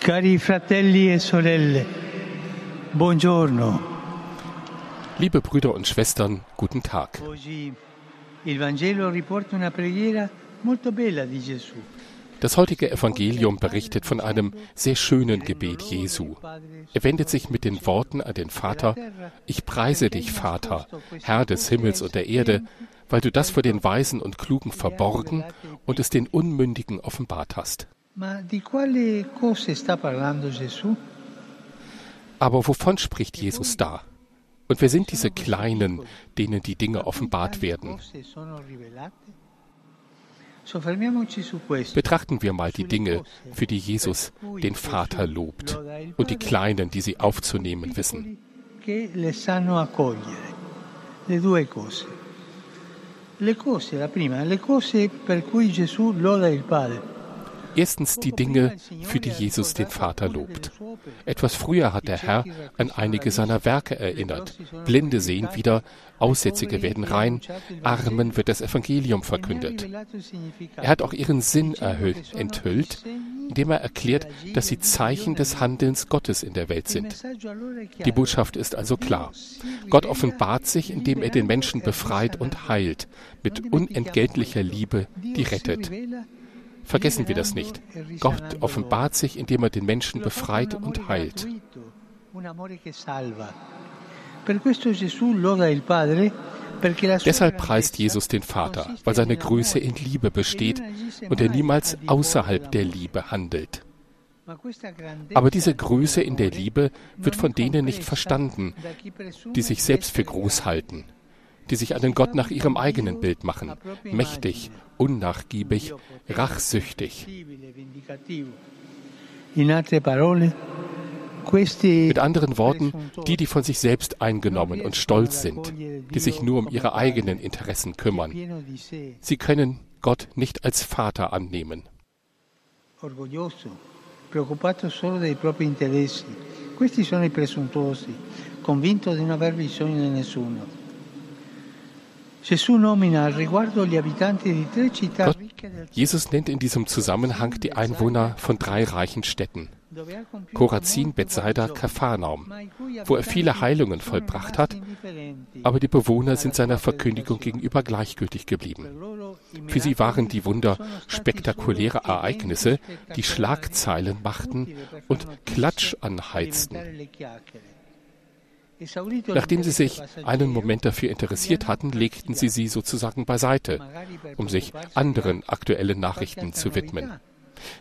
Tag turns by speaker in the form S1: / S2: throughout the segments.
S1: Cari fratelli e sorelle, buongiorno.
S2: Liebe Brüder und Schwestern, guten Tag. Das heutige Evangelium berichtet von einem sehr schönen Gebet Jesu. Er wendet sich mit den Worten an den Vater, Ich preise dich, Vater, Herr des Himmels und der Erde, weil du das vor den Weisen und Klugen verborgen und es den Unmündigen offenbart hast. Aber wovon spricht Jesus da? Und wer sind diese Kleinen, denen die Dinge offenbart werden? Betrachten wir mal die Dinge, für die Jesus den Vater lobt und die Kleinen, die sie aufzunehmen wissen.
S1: Le cose, la prima, le cose per cui Gesù loda il Padre.
S2: Erstens die Dinge, für die Jesus den Vater lobt. Etwas früher hat der Herr an einige seiner Werke erinnert. Blinde sehen wieder, Aussätzige werden rein, Armen wird das Evangelium verkündet. Er hat auch ihren Sinn enthüllt, indem er erklärt, dass sie Zeichen des Handelns Gottes in der Welt sind. Die Botschaft ist also klar. Gott offenbart sich, indem er den Menschen befreit und heilt, mit unentgeltlicher Liebe, die rettet. Vergessen wir das nicht. Gott offenbart sich, indem er den Menschen befreit und heilt. Deshalb preist Jesus den Vater, weil seine Größe in Liebe besteht und er niemals außerhalb der Liebe handelt. Aber diese Größe in der Liebe wird von denen nicht verstanden, die sich selbst für groß halten, die sich einen Gott nach ihrem eigenen Bild machen, mächtig, unnachgiebig, rachsüchtig. Mit anderen Worten, die, die von sich selbst eingenommen und stolz sind, die sich nur um ihre eigenen Interessen kümmern. Sie können Gott nicht als Vater annehmen.
S1: Questi sono i presuntuosi, convinto di non aver bisogno di nessuno.
S2: Gott, Jesus nennt in diesem Zusammenhang die Einwohner von drei reichen Städten, Korazin, Bethsaida, Kapharnaum, wo er viele Heilungen vollbracht hat, aber die Bewohner sind seiner Verkündigung gegenüber gleichgültig geblieben. Für sie waren die Wunder spektakuläre Ereignisse, die Schlagzeilen machten und Klatsch anheizten. Nachdem sie sich einen Moment dafür interessiert hatten, legten sie sie sozusagen beiseite, um sich anderen aktuellen Nachrichten zu widmen.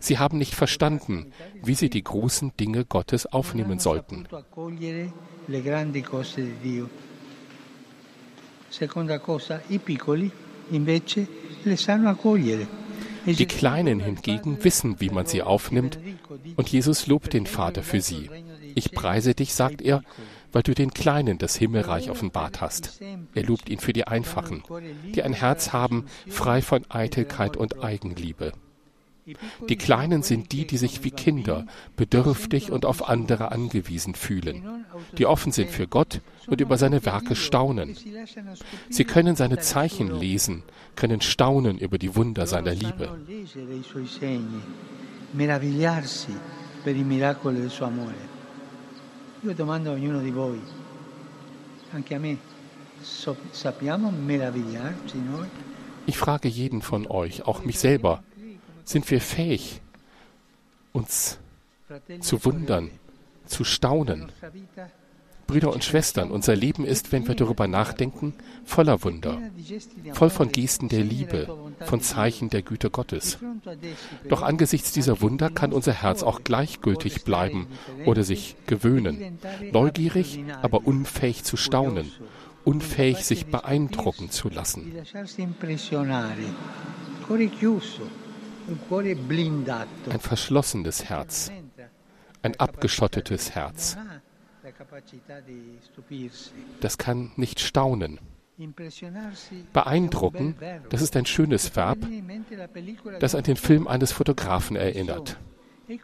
S2: Sie haben nicht verstanden, wie sie die großen Dinge Gottes aufnehmen sollten. Die Kleinen hingegen wissen, wie man sie aufnimmt, und Jesus lobt den Vater für sie. Ich preise dich, sagt er. Weil du den Kleinen das Himmelreich offenbart hast. Er lobt ihn für die Einfachen, die ein Herz haben, frei von Eitelkeit und Eigenliebe. Die Kleinen sind die, die sich wie Kinder bedürftig und auf andere angewiesen fühlen, die offen sind für Gott und über seine Werke staunen. Sie können seine Zeichen lesen, können staunen über die Wunder seiner Liebe.
S1: meravigliarsi per i miracoli del suo amore. Io domando a ognuno di voi, anche a me, sappiamo meravigliarci noi?
S2: Ich frage jeden von euch, auch mich selber, sind wir fähig, uns zu wundern, zu staunen? Brüder und Schwestern, unser Leben ist, wenn wir darüber nachdenken, voller Wunder, voll von Gesten der Liebe, von Zeichen der Güte Gottes. Doch angesichts dieser Wunder kann unser Herz auch gleichgültig bleiben oder sich gewöhnen, neugierig, aber unfähig zu staunen, unfähig, sich beeindrucken zu lassen. Ein verschlossenes Herz, ein abgeschottetes Herz, das kann nicht staunen. Beeindrucken, das ist ein schönes Verb, das an den Film eines Fotografen erinnert.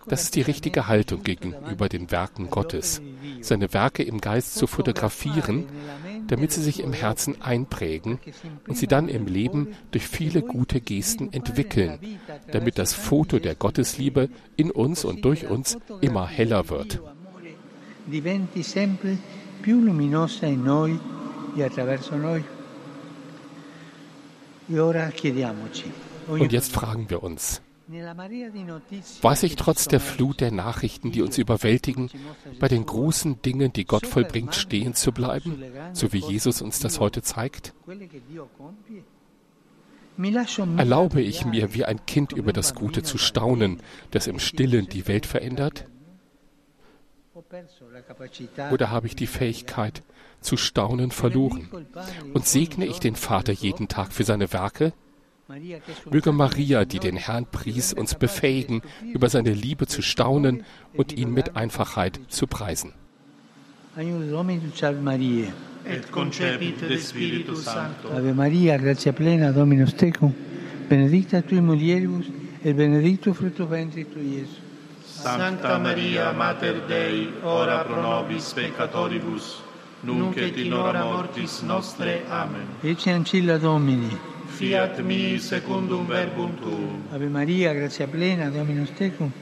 S2: Das ist die richtige Haltung gegenüber den Werken Gottes. Seine Werke im Geist zu fotografieren, damit sie sich im Herzen einprägen und sie dann im Leben durch viele gute Gesten entwickeln, damit das Foto der Gottesliebe in uns und durch uns immer heller wird. Diventi sempre più luminosa in noi e attraverso noi. E ora chiediamoci. Und jetzt fragen wir uns, Weiß ich trotz der Flut der Nachrichten, die uns überwältigen, bei den großen Dingen, die Gott vollbringt, stehen zu bleiben, so wie Jesus uns das heute zeigt? Erlaube ich mir, wie ein Kind über das Gute zu staunen, das im Stillen die Welt verändert? Oder habe ich die Fähigkeit zu staunen verloren? Und segne ich den Vater jeden Tag für seine Werke? Möge Maria, die den Herrn pries, uns befähigen, über seine Liebe zu staunen und ihn mit Einfachheit zu preisen.
S1: et concepit de Spiritu Sancto. Ave Maria, gratia plena, Dominus tecum, benedicta tui mulieribus, et benedictus fructus ventris tui, Iesus.
S3: Sancta Maria, Mater Dei, ora pro nobis peccatoribus, nunc et in hora mortis nostre. Amen.
S1: Ecce ancilla Domini,
S3: fiat mi secundum verbum tuum.
S1: Ave Maria, gratia plena, Dominus tecum,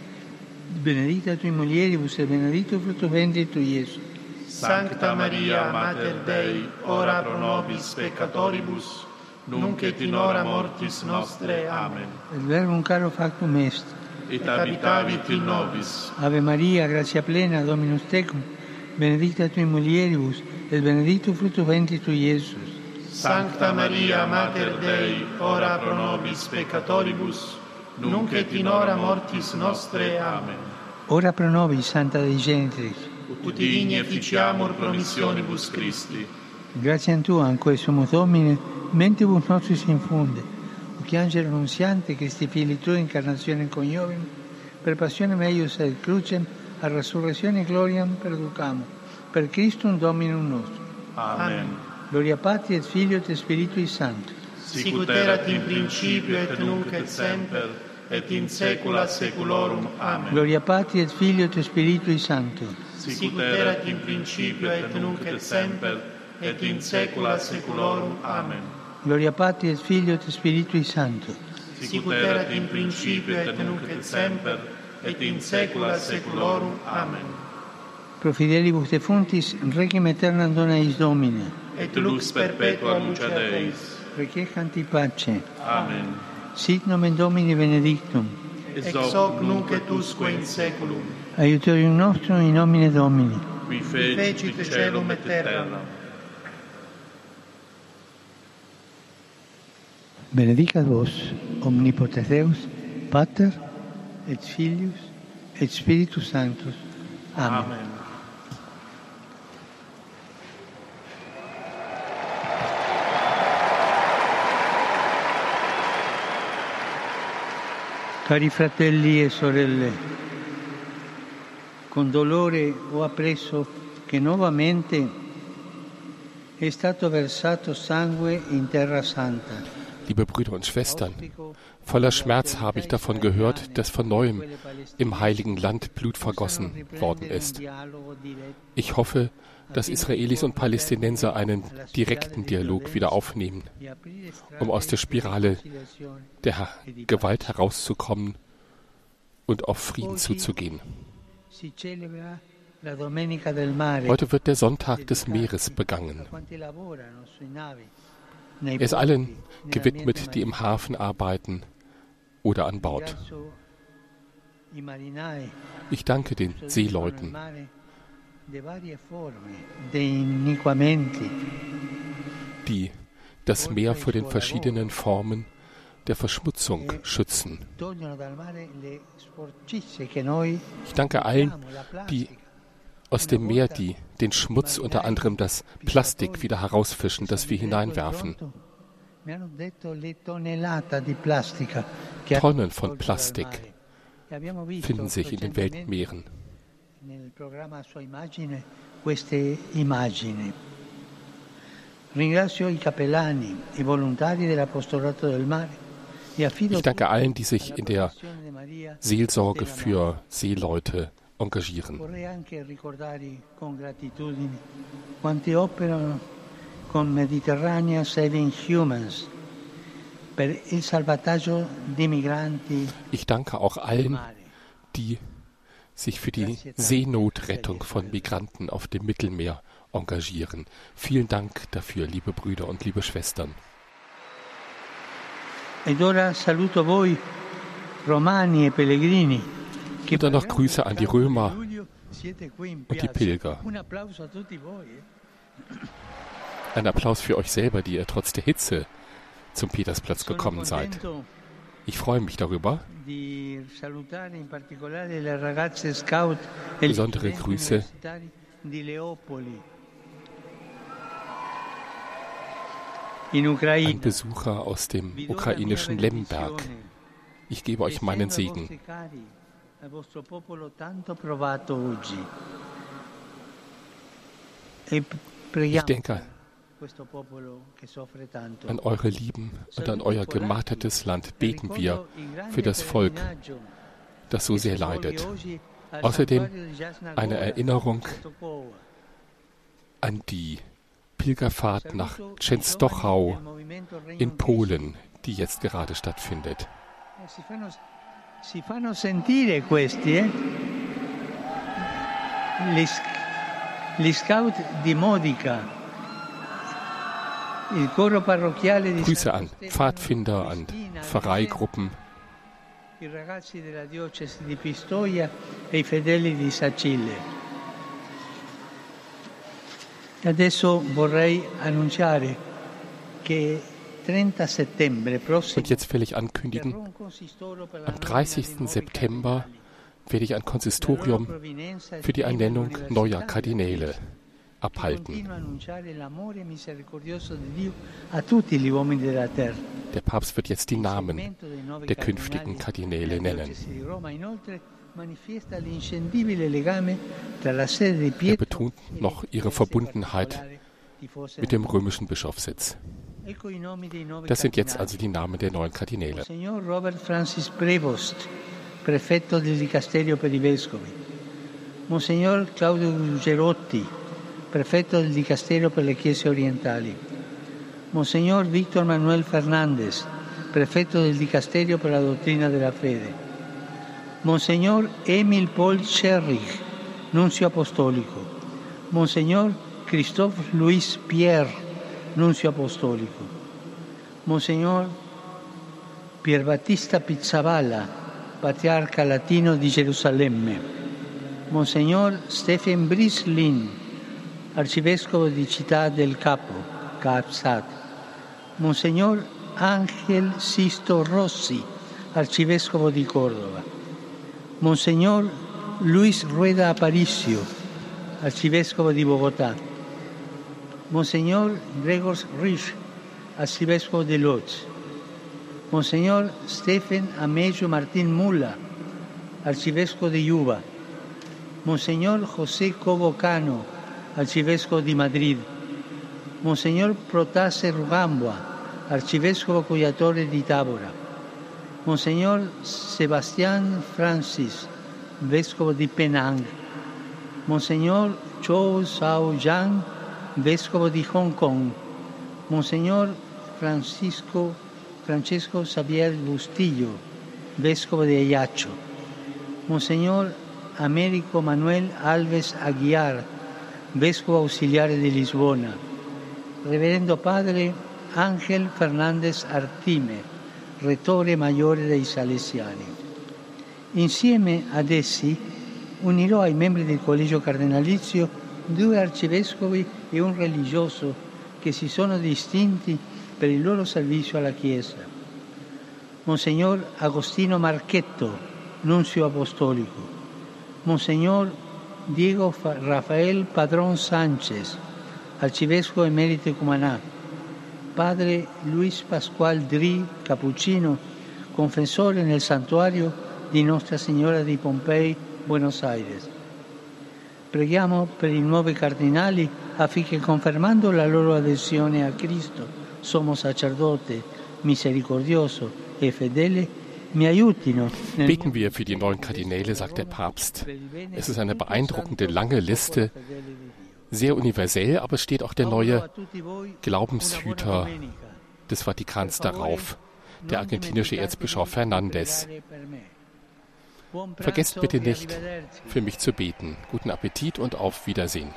S1: benedicta tui mulieribus et benedictus fructus ventris tui, Iesus.
S3: Sancta Maria, Mater Dei, ora pro nobis peccatoribus, nunc et in hora mortis nostre. Amen.
S1: Il Verbum caro factum est.
S3: Et habitavit in nobis.
S1: Ave Maria, gratia plena, Dominus tecum, benedicta tui mulieribus, et benedictus fructus ventris tui, Iesus.
S3: Sancta Maria, Mater Dei, ora pro nobis peccatoribus, nunc et in hora mortis nostre. Amen.
S1: Ora pro nobis, Santa Dei Genitris.
S3: Ut digni efficiamur promissionibus Christi.
S1: Grazie a Tu, anque sumus Domine, mentibus nostris infunde, che angelo annunziante, Christi fili Tui, incarnazione coniovim, per passione meius et crucem, a resurrezione gloriam perducamo, per Christum Dominum nostrum.
S3: Amen.
S1: Gloria Patri et Filio et Spiritui Sancto.
S3: Sicut erat in principio et nunc et semper et in saecula saeculorum. Amen.
S1: Gloria Patri et Filio et Spiritui Sancto.
S3: Sicut erat in principio et nunc et semper et in saecula saeculorum. Amen.
S1: Gloria Patri et Filio et Spiritui Sancto.
S3: Sicut erat in principio et nunc et semper et in saecula saeculorum. Amen.
S1: Pro fidelibus defuntis, requiem aeternam dona eis Domine
S3: et lux perpetua luce Deis.
S1: Requiescanti pace.
S3: Amen.
S1: Sit nomen Domini benedictum.
S3: Ex hoc nunc et usque in seculum.
S1: Aiutorium nostrum in nomine Domini.
S3: Qui fecit celum et terra.
S1: Benedicat vos, omnipotens Deus, Pater, et Filius, et Spiritus Sanctus. Amen. Amen. Cari fratelli e sorelle, con dolore ho appreso che nuovamente è stato versato sangue in terra santa.
S2: Liebe Brüder und Schwestern, voller Schmerz habe ich davon gehört, dass von neuem im heiligen Land Blut vergossen worden ist. Ich hoffe, dass Israelis und Palästinenser einen direkten Dialog wieder aufnehmen, um aus der Spirale der Gewalt herauszukommen und auf Frieden zuzugehen. Heute wird der Sonntag des Meeres begangen. Er ist allen gewidmet, die im Hafen arbeiten oder an Bord. Ich danke den Seeleuten. die das Meer vor den verschiedenen Formen der Verschmutzung schützen. Ich danke allen, die aus dem Meer die, den Schmutz, unter anderem das Plastik, wieder herausfischen, das wir hineinwerfen. Tonnen von Plastik finden sich in den Weltmeeren ich danke allen, die sich in der Seelsorge für Seeleute engagieren.
S1: con Mediterranea Saving Humans.
S2: Ich danke auch allen, die sich für die Seenotrettung von Migranten auf dem Mittelmeer engagieren. Vielen Dank dafür, liebe Brüder und liebe Schwestern.
S1: Ed ora saluto voi, Romani e Pellegrini.
S2: Und dann noch Grüße an die Römer und die Pilger. Ein Applaus für euch selber, die ihr trotz der Hitze zum Petersplatz gekommen seid. Ich freue mich darüber. Besondere Grüße an Besucher aus dem ukrainischen Lemberg. Ich gebe euch meinen Segen. Ich denke an eure Lieben und an euer gemartertes Land beten wir für das Volk, das so sehr leidet. Außerdem eine Erinnerung an die Pilgerfahrt nach Częstochow in Polen, die jetzt gerade stattfindet. Si fanno sentire questi, eh?
S1: Gli, gli scout di Modica, il coro parrocchiale di
S2: Grüße an Pfadfinder, an Pfarreigruppen.
S1: I ragazzi della diocesi di Pistoia e i fedeli di Sacile. Adesso vorrei annunciare che
S2: Und jetzt will ich ankündigen, am 30. September werde ich ein Konsistorium für die Ernennung neuer Kardinäle abhalten. Der Papst wird jetzt die Namen der künftigen Kardinäle nennen. Er betont noch ihre Verbundenheit mit dem römischen Bischofssitz. Das sind jetzt also die Namen der neuen Kardinäle.
S1: Monsignor Robert Francis Prevost, Prefetto del Dicasterio per i Vescovi. Monsignor Claudio Gerotti, Prefetto del Dicasterio per le Chiese Orientali. Monsignor Victor Manuel Fernández, Prefetto del Dicasterio per la Dottrina della Fede. Monsignor Emil Paul Scherrich, Nunzio Apostolico. Monsignor Christophe Louis Pierre, nunzio apostolico. Monsignor Pierbattista Pizzaballa, patriarca latino di Gerusalemme. Monsignor Stephen Brislin, arcivescovo di Città del Capo, Capsat. Monsignor Angel Sisto Rossi, arcivescovo di Cordova. Monsignor Luis Rueda Aparicio, arcivescovo di Bogotà. Monseñor Gregor Rich, arcivescovo de Lodz. Monseñor Stephen Amelio Martín Mula, arcivescovo de Yuba. Monseñor José Cobo Cano, arcivescovo de Madrid. Monseñor Protase Rugambua, arcivescovo Coyatore di Tabora. Monseñor Sebastián Francis, vescovo di Penang. Monseñor Chou Sao Yang, vescovo di Hong Kong, Monseñor Francisco, Francesco Xavier Bustillo, vescovo di Ayacho, Monseñor Américo Manuel Alves Aguiar, vescovo ausiliare di Lisbona, Reverendo Padre Angel Fernandez Artime, rettore maggiore dei Salesiani. Insieme ad essi unirò ai membri del Collegio Cardinalizio due arcivescovi e un religioso che si sono distinti per il loro servizio alla Chiesa. Monsignor Agostino Marchetto, nunzio apostolico. Monsignor Diego Rafael Padrón Sánchez, arcivescovo emerito Cumaná. Padre Luis Pascual Dri, cappuccino, confessore nel santuario di Nostra Signora di Pompei, Buenos Aires. Preghiamo per i nuovi cardinali affinché confermando la loro adesione a Cristo, sommo sacerdote, misericordioso e fedele.
S2: Beten wir für die neuen Kardinäle, sagt der Papst. Es ist eine beeindruckende lange Liste sehr universell, aber es steht auch der neue Glaubenshüter des Vatikans darauf, der argentinische Erzbischof Fernandez. Vergesst bitte nicht, für mich zu beten. Guten Appetit und auf Wiedersehen.